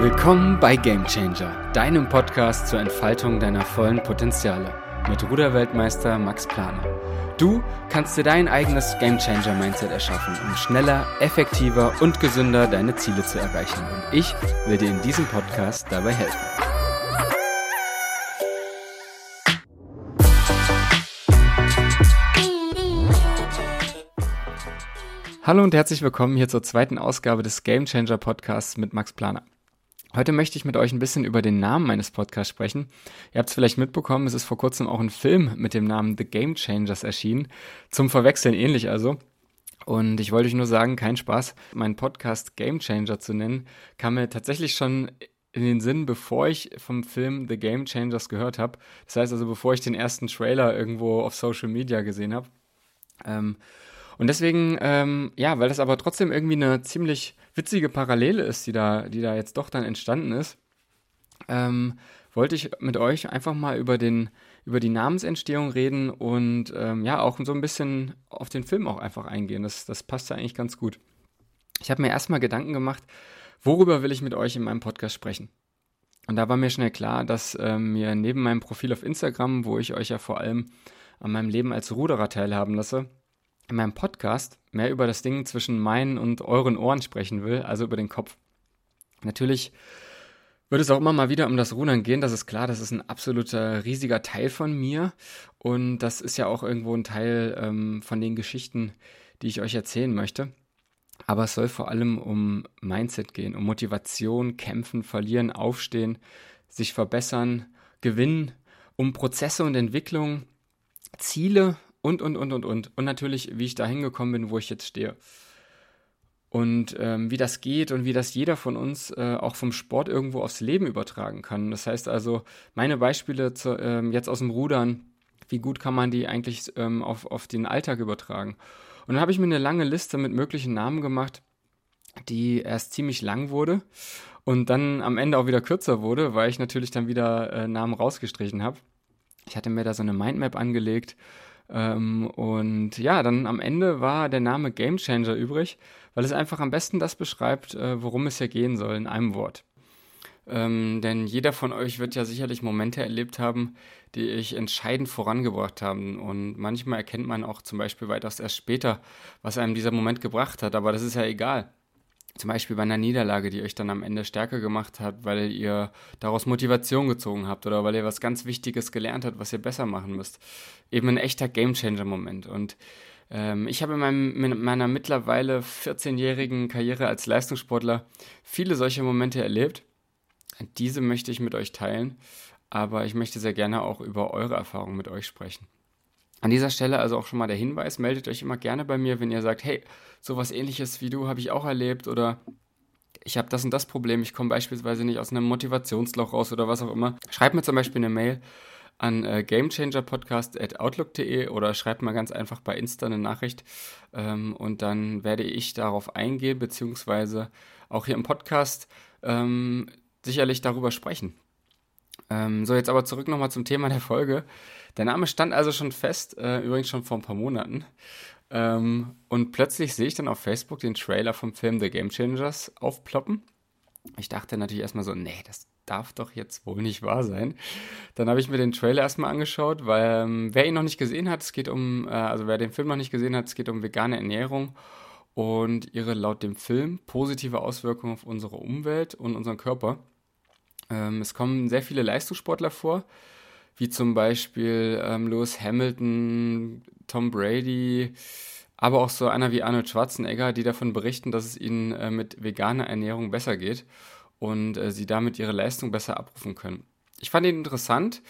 Willkommen bei Game Changer, deinem Podcast zur Entfaltung deiner vollen Potenziale mit Ruderweltmeister Max Planer. Du kannst dir dein eigenes Game Changer Mindset erschaffen, um schneller, effektiver und gesünder deine Ziele zu erreichen. Und ich will dir in diesem Podcast dabei helfen. Hallo und herzlich willkommen hier zur zweiten Ausgabe des Game Changer Podcasts mit Max Planer. Heute möchte ich mit euch ein bisschen über den Namen meines Podcasts sprechen. Ihr habt es vielleicht mitbekommen, es ist vor kurzem auch ein Film mit dem Namen The Game Changers erschienen. Zum Verwechseln ähnlich also. Und ich wollte euch nur sagen, kein Spaß, meinen Podcast Game Changer zu nennen, kam mir tatsächlich schon in den Sinn, bevor ich vom Film The Game Changers gehört habe. Das heißt also, bevor ich den ersten Trailer irgendwo auf Social Media gesehen habe. Ähm, und deswegen, ähm, ja, weil das aber trotzdem irgendwie eine ziemlich witzige Parallele ist, die da, die da jetzt doch dann entstanden ist, ähm, wollte ich mit euch einfach mal über den, über die Namensentstehung reden und ähm, ja, auch so ein bisschen auf den Film auch einfach eingehen. Das, das passt ja eigentlich ganz gut. Ich habe mir erstmal Gedanken gemacht, worüber will ich mit euch in meinem Podcast sprechen? Und da war mir schnell klar, dass ähm, mir neben meinem Profil auf Instagram, wo ich euch ja vor allem an meinem Leben als Ruderer teilhaben lasse, in meinem Podcast mehr über das Ding zwischen meinen und euren Ohren sprechen will, also über den Kopf. Natürlich wird es auch immer mal wieder um das Rudern gehen, das ist klar, das ist ein absoluter riesiger Teil von mir und das ist ja auch irgendwo ein Teil ähm, von den Geschichten, die ich euch erzählen möchte. Aber es soll vor allem um Mindset gehen, um Motivation, kämpfen, verlieren, aufstehen, sich verbessern, gewinnen, um Prozesse und Entwicklung, Ziele und, und, und, und, und. Und natürlich, wie ich da hingekommen bin, wo ich jetzt stehe. Und ähm, wie das geht und wie das jeder von uns äh, auch vom Sport irgendwo aufs Leben übertragen kann. Das heißt also, meine Beispiele zu, ähm, jetzt aus dem Rudern, wie gut kann man die eigentlich ähm, auf, auf den Alltag übertragen? Und dann habe ich mir eine lange Liste mit möglichen Namen gemacht, die erst ziemlich lang wurde und dann am Ende auch wieder kürzer wurde, weil ich natürlich dann wieder äh, Namen rausgestrichen habe. Ich hatte mir da so eine Mindmap angelegt ähm, und ja, dann am Ende war der Name Game Changer übrig, weil es einfach am besten das beschreibt, äh, worum es hier gehen soll in einem Wort. Ähm, denn jeder von euch wird ja sicherlich Momente erlebt haben, die ich entscheidend vorangebracht haben. Und manchmal erkennt man auch zum Beispiel weitaus erst später, was einem dieser Moment gebracht hat. Aber das ist ja egal. Zum Beispiel bei einer Niederlage, die euch dann am Ende stärker gemacht hat, weil ihr daraus Motivation gezogen habt oder weil ihr was ganz Wichtiges gelernt habt, was ihr besser machen müsst. Eben ein echter Gamechanger-Moment. Und ähm, ich habe in, meinem, in meiner mittlerweile 14-jährigen Karriere als Leistungssportler viele solche Momente erlebt. Diese möchte ich mit euch teilen, aber ich möchte sehr gerne auch über eure Erfahrungen mit euch sprechen. An dieser Stelle also auch schon mal der Hinweis, meldet euch immer gerne bei mir, wenn ihr sagt, hey, sowas ähnliches wie du habe ich auch erlebt oder ich habe das und das Problem, ich komme beispielsweise nicht aus einem Motivationsloch raus oder was auch immer. Schreibt mir zum Beispiel eine Mail an äh, gamechangerpodcast.outlook.de oder schreibt mal ganz einfach bei Insta eine Nachricht ähm, und dann werde ich darauf eingehen, beziehungsweise auch hier im Podcast ähm, sicherlich darüber sprechen. Ähm, so, jetzt aber zurück nochmal zum Thema der Folge. Der Name stand also schon fest, äh, übrigens schon vor ein paar Monaten. Ähm, und plötzlich sehe ich dann auf Facebook den Trailer vom Film The Game Changers aufploppen. Ich dachte natürlich erstmal so, nee, das darf doch jetzt wohl nicht wahr sein. Dann habe ich mir den Trailer erstmal angeschaut, weil ähm, wer ihn noch nicht gesehen hat, es geht um, äh, also wer den Film noch nicht gesehen hat, es geht um vegane Ernährung und ihre laut dem Film positive Auswirkungen auf unsere Umwelt und unseren Körper. Ähm, es kommen sehr viele Leistungssportler vor, wie zum Beispiel ähm, Lewis Hamilton, Tom Brady, aber auch so einer wie Arnold Schwarzenegger, die davon berichten, dass es ihnen äh, mit veganer Ernährung besser geht und äh, sie damit ihre Leistung besser abrufen können. Ich fand ihn interessant,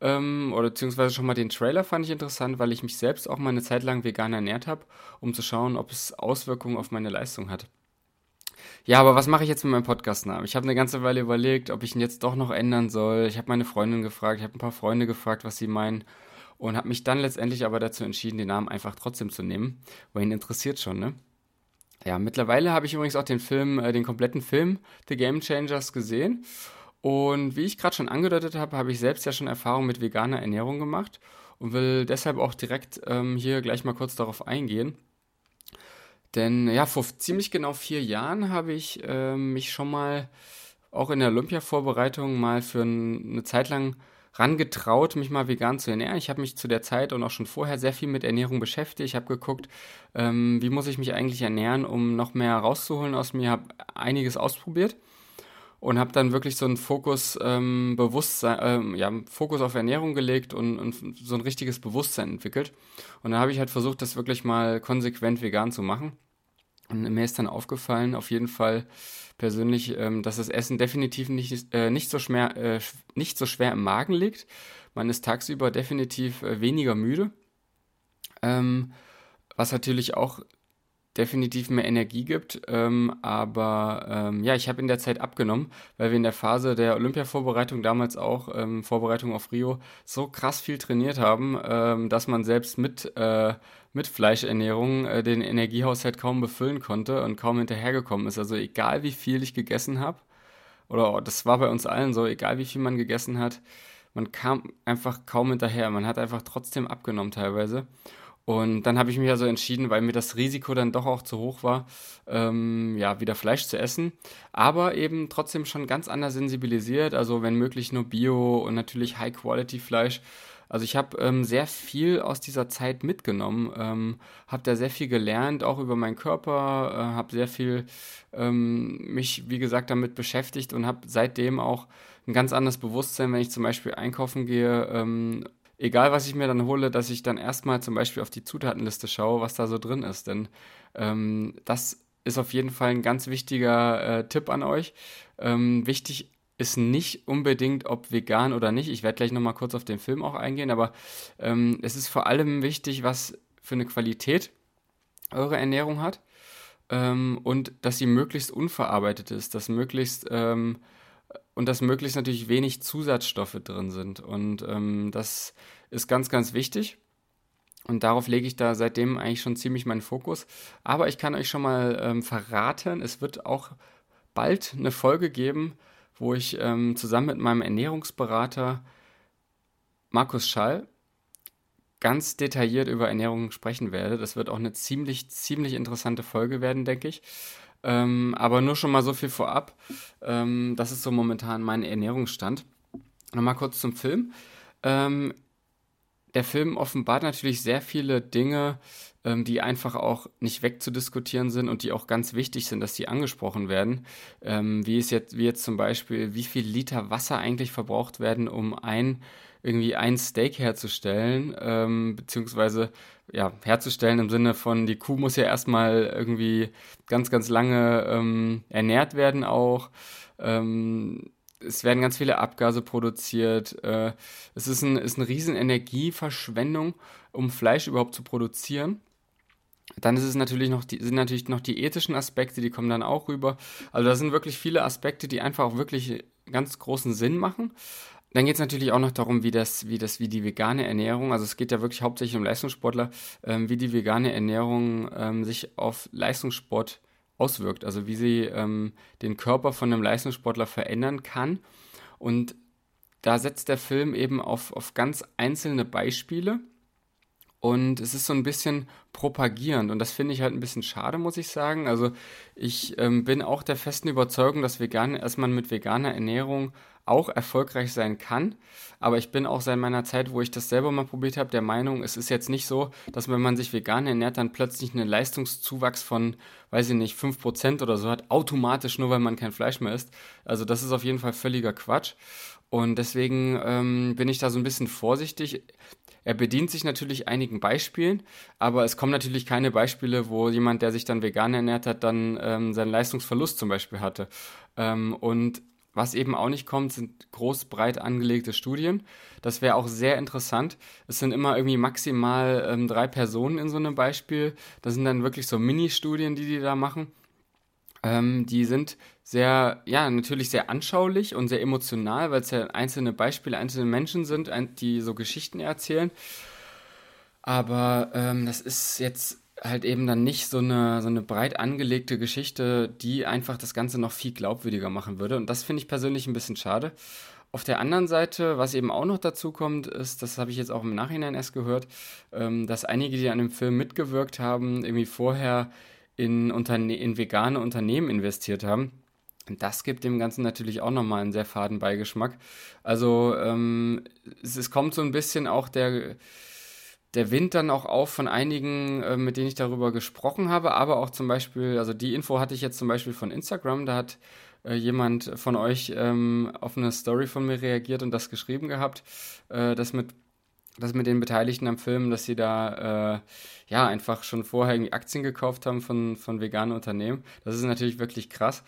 ähm, oder beziehungsweise schon mal den Trailer fand ich interessant, weil ich mich selbst auch mal eine Zeit lang vegan ernährt habe, um zu schauen, ob es Auswirkungen auf meine Leistung hat. Ja, aber was mache ich jetzt mit meinem Podcastnamen? Ich habe eine ganze Weile überlegt, ob ich ihn jetzt doch noch ändern soll. Ich habe meine Freundin gefragt, ich habe ein paar Freunde gefragt, was sie meinen und habe mich dann letztendlich aber dazu entschieden, den Namen einfach trotzdem zu nehmen, weil ihn interessiert schon, ne? Ja, mittlerweile habe ich übrigens auch den Film, äh, den kompletten Film The Game Changers gesehen. Und wie ich gerade schon angedeutet habe, habe ich selbst ja schon Erfahrung mit veganer Ernährung gemacht und will deshalb auch direkt ähm, hier gleich mal kurz darauf eingehen. Denn ja, vor ziemlich genau vier Jahren habe ich äh, mich schon mal auch in der Olympia-Vorbereitung mal für eine Zeit lang rangetraut, mich mal vegan zu ernähren. Ich habe mich zu der Zeit und auch schon vorher sehr viel mit Ernährung beschäftigt. Ich habe geguckt, ähm, wie muss ich mich eigentlich ernähren, um noch mehr rauszuholen aus mir. Habe einiges ausprobiert und habe dann wirklich so einen Fokus ähm, Bewusstsein, ähm, ja, Fokus auf Ernährung gelegt und, und so ein richtiges Bewusstsein entwickelt. Und dann habe ich halt versucht, das wirklich mal konsequent vegan zu machen. Und mir ist dann aufgefallen, auf jeden Fall persönlich, ähm, dass das Essen definitiv nicht, äh, nicht, so schwer, äh, nicht so schwer im Magen liegt. Man ist tagsüber definitiv äh, weniger müde. Ähm, was natürlich auch definitiv mehr Energie gibt. Ähm, aber ähm, ja, ich habe in der Zeit abgenommen, weil wir in der Phase der Olympia-Vorbereitung damals auch, ähm, Vorbereitung auf Rio, so krass viel trainiert haben, ähm, dass man selbst mit, äh, mit Fleischernährung äh, den Energiehaushalt kaum befüllen konnte und kaum hinterhergekommen ist. Also egal wie viel ich gegessen habe, oder das war bei uns allen so, egal wie viel man gegessen hat, man kam einfach kaum hinterher. Man hat einfach trotzdem abgenommen teilweise. Und dann habe ich mich also entschieden, weil mir das Risiko dann doch auch zu hoch war, ähm, ja, wieder Fleisch zu essen. Aber eben trotzdem schon ganz anders sensibilisiert. Also wenn möglich nur Bio und natürlich High-Quality-Fleisch. Also ich habe ähm, sehr viel aus dieser Zeit mitgenommen, ähm, habe da sehr viel gelernt, auch über meinen Körper, äh, habe sehr viel ähm, mich, wie gesagt, damit beschäftigt und habe seitdem auch ein ganz anderes Bewusstsein, wenn ich zum Beispiel einkaufen gehe ähm, egal was ich mir dann hole, dass ich dann erstmal zum Beispiel auf die Zutatenliste schaue, was da so drin ist. Denn ähm, das ist auf jeden Fall ein ganz wichtiger äh, Tipp an euch. Ähm, wichtig ist nicht unbedingt, ob vegan oder nicht. Ich werde gleich nochmal kurz auf den Film auch eingehen, aber ähm, es ist vor allem wichtig, was für eine Qualität eure Ernährung hat ähm, und dass sie möglichst unverarbeitet ist, dass möglichst ähm, und dass möglichst natürlich wenig Zusatzstoffe drin sind. Und ähm, das ist ganz, ganz wichtig. Und darauf lege ich da seitdem eigentlich schon ziemlich meinen Fokus. Aber ich kann euch schon mal ähm, verraten, es wird auch bald eine Folge geben, wo ich ähm, zusammen mit meinem Ernährungsberater Markus Schall ganz detailliert über Ernährung sprechen werde. Das wird auch eine ziemlich, ziemlich interessante Folge werden, denke ich. Ähm, aber nur schon mal so viel vorab. Ähm, das ist so momentan mein Ernährungsstand. Nochmal kurz zum Film. Ähm, der Film offenbart natürlich sehr viele Dinge, ähm, die einfach auch nicht wegzudiskutieren sind und die auch ganz wichtig sind, dass die angesprochen werden. Ähm, wie, ist jetzt, wie jetzt zum Beispiel, wie viel Liter Wasser eigentlich verbraucht werden, um ein irgendwie ein Steak herzustellen, ähm, beziehungsweise ja, herzustellen im Sinne von, die Kuh muss ja erstmal irgendwie ganz, ganz lange ähm, ernährt werden auch. Ähm, es werden ganz viele Abgase produziert. Äh, es ist, ein, ist eine riesen Energieverschwendung, um Fleisch überhaupt zu produzieren. Dann ist es natürlich noch die, sind natürlich noch die ethischen Aspekte, die kommen dann auch rüber. Also da sind wirklich viele Aspekte, die einfach auch wirklich ganz großen Sinn machen. Dann geht es natürlich auch noch darum, wie das, wie das, wie die vegane Ernährung, also es geht ja wirklich hauptsächlich um Leistungssportler, ähm, wie die vegane Ernährung ähm, sich auf Leistungssport auswirkt, also wie sie ähm, den Körper von einem Leistungssportler verändern kann. Und da setzt der Film eben auf, auf ganz einzelne Beispiele und es ist so ein bisschen propagierend und das finde ich halt ein bisschen schade, muss ich sagen. Also ich ähm, bin auch der festen Überzeugung, dass vegan, dass man mit veganer Ernährung auch erfolgreich sein kann. Aber ich bin auch seit meiner Zeit, wo ich das selber mal probiert habe, der Meinung, es ist jetzt nicht so, dass wenn man sich vegan ernährt, dann plötzlich einen Leistungszuwachs von, weiß ich nicht, 5% oder so hat, automatisch nur weil man kein Fleisch mehr isst. Also das ist auf jeden Fall völliger Quatsch. Und deswegen ähm, bin ich da so ein bisschen vorsichtig. Er bedient sich natürlich einigen Beispielen, aber es kommen natürlich keine Beispiele, wo jemand, der sich dann vegan ernährt hat, dann ähm, seinen Leistungsverlust zum Beispiel hatte. Ähm, und was eben auch nicht kommt, sind groß breit angelegte Studien. Das wäre auch sehr interessant. Es sind immer irgendwie maximal ähm, drei Personen in so einem Beispiel. Das sind dann wirklich so Mini-Studien, die die da machen. Ähm, die sind sehr, ja, natürlich sehr anschaulich und sehr emotional, weil es ja einzelne Beispiele, einzelne Menschen sind, die so Geschichten erzählen. Aber ähm, das ist jetzt halt eben dann nicht so eine, so eine breit angelegte Geschichte, die einfach das Ganze noch viel glaubwürdiger machen würde. Und das finde ich persönlich ein bisschen schade. Auf der anderen Seite, was eben auch noch dazu kommt, ist, das habe ich jetzt auch im Nachhinein erst gehört, ähm, dass einige, die an dem Film mitgewirkt haben, irgendwie vorher in, Unterne in vegane Unternehmen investiert haben. Das gibt dem Ganzen natürlich auch nochmal einen sehr faden Beigeschmack. Also ähm, es, es, kommt so ein bisschen auch der, der Wind dann auch auf von einigen, äh, mit denen ich darüber gesprochen habe, aber auch zum Beispiel, also die Info hatte ich jetzt zum Beispiel von Instagram, da hat äh, jemand von euch ähm, auf eine Story von mir reagiert und das geschrieben gehabt, äh, dass mit das mit den Beteiligten am Film, dass sie da äh, ja einfach schon vorher irgendwie Aktien gekauft haben von, von veganen Unternehmen. Das ist natürlich wirklich krass.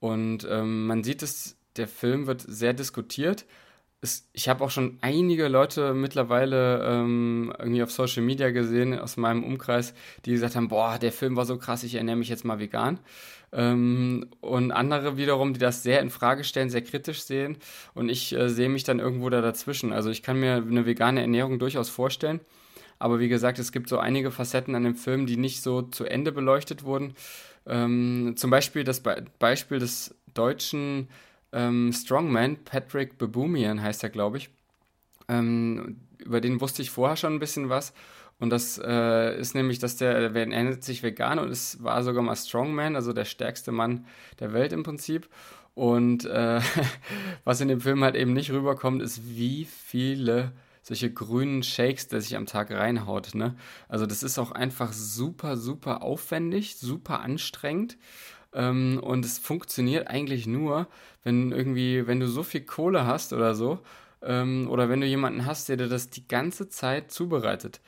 Und ähm, man sieht es, der Film wird sehr diskutiert. Es, ich habe auch schon einige Leute mittlerweile ähm, irgendwie auf Social Media gesehen aus meinem Umkreis, die gesagt haben, boah, der Film war so krass, ich ernähre mich jetzt mal vegan. Ähm, und andere wiederum, die das sehr in Frage stellen, sehr kritisch sehen. Und ich äh, sehe mich dann irgendwo da dazwischen. Also ich kann mir eine vegane Ernährung durchaus vorstellen. Aber wie gesagt, es gibt so einige Facetten an dem Film, die nicht so zu Ende beleuchtet wurden. Ähm, zum Beispiel das Be Beispiel des deutschen ähm, Strongman, Patrick Baboumian heißt er, glaube ich. Ähm, über den wusste ich vorher schon ein bisschen was. Und das äh, ist nämlich, dass der, der nennt sich vegan und es war sogar mal Strongman, also der stärkste Mann der Welt im Prinzip. Und äh, was in dem Film halt eben nicht rüberkommt, ist, wie viele solche grünen Shakes, der sich am Tag reinhaut. Ne? Also das ist auch einfach super, super aufwendig, super anstrengend. Ähm, und es funktioniert eigentlich nur, wenn irgendwie, wenn du so viel Kohle hast oder so, ähm, oder wenn du jemanden hast, der dir das die ganze Zeit zubereitet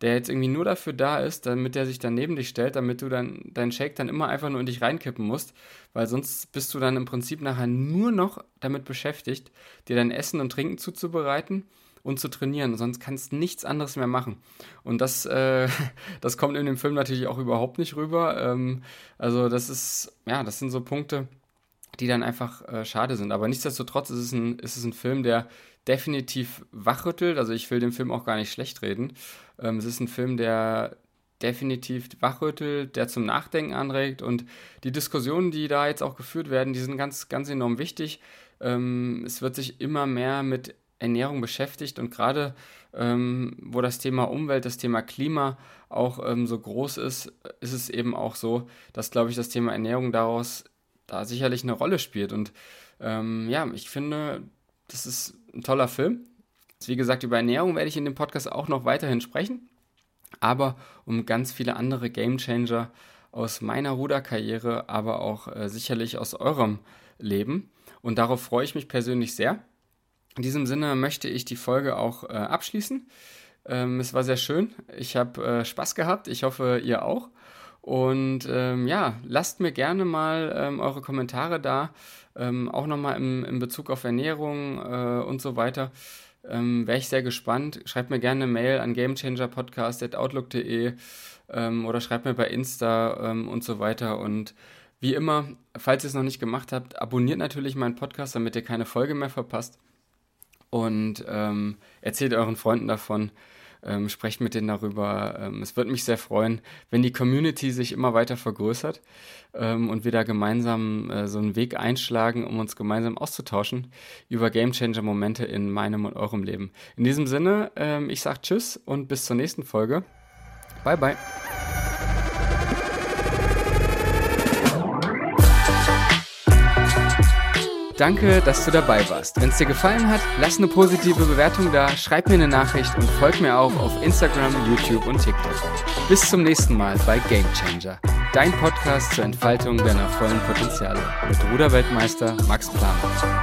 der jetzt irgendwie nur dafür da ist, damit der sich dann neben dich stellt, damit du dann deinen Shake dann immer einfach nur in dich reinkippen musst, weil sonst bist du dann im Prinzip nachher nur noch damit beschäftigt, dir dein Essen und Trinken zuzubereiten und zu trainieren. Sonst kannst du nichts anderes mehr machen. Und das, äh, das kommt in dem Film natürlich auch überhaupt nicht rüber. Ähm, also das ist, ja, das sind so Punkte, die dann einfach äh, schade sind. Aber nichtsdestotrotz ist es, ein, ist es ein Film, der definitiv wachrüttelt. Also ich will den Film auch gar nicht schlecht reden. Ähm, es ist ein Film, der definitiv wachrüttelt, der zum Nachdenken anregt und die Diskussionen, die da jetzt auch geführt werden, die sind ganz, ganz enorm wichtig. Ähm, es wird sich immer mehr mit Ernährung beschäftigt und gerade ähm, wo das Thema Umwelt, das Thema Klima auch ähm, so groß ist, ist es eben auch so, dass, glaube ich, das Thema Ernährung daraus da sicherlich eine Rolle spielt. Und ähm, ja, ich finde, das ist ein toller Film. Wie gesagt, über Ernährung werde ich in dem Podcast auch noch weiterhin sprechen, aber um ganz viele andere Game Changer aus meiner Ruderkarriere, aber auch äh, sicherlich aus eurem Leben. Und darauf freue ich mich persönlich sehr. In diesem Sinne möchte ich die Folge auch äh, abschließen. Ähm, es war sehr schön. Ich habe äh, Spaß gehabt. Ich hoffe, ihr auch. Und ähm, ja, lasst mir gerne mal ähm, eure Kommentare da, ähm, auch nochmal im, in Bezug auf Ernährung äh, und so weiter. Ähm, Wäre ich sehr gespannt. Schreibt mir gerne eine Mail an gamechangerpodcast.outlook.de ähm, oder schreibt mir bei Insta ähm, und so weiter. Und wie immer, falls ihr es noch nicht gemacht habt, abonniert natürlich meinen Podcast, damit ihr keine Folge mehr verpasst. Und ähm, erzählt euren Freunden davon ähm, sprecht mit denen darüber. Ähm, es würde mich sehr freuen, wenn die Community sich immer weiter vergrößert ähm, und wir da gemeinsam äh, so einen Weg einschlagen, um uns gemeinsam auszutauschen über Gamechanger-Momente in meinem und eurem Leben. In diesem Sinne, ähm, ich sage Tschüss und bis zur nächsten Folge. Bye, bye. Danke, dass du dabei warst. Wenn es dir gefallen hat, lass eine positive Bewertung da, schreib mir eine Nachricht und folg mir auch auf Instagram, YouTube und TikTok. Bis zum nächsten Mal bei Game Changer, dein Podcast zur Entfaltung deiner vollen Potenziale mit Ruderweltmeister Max Planer.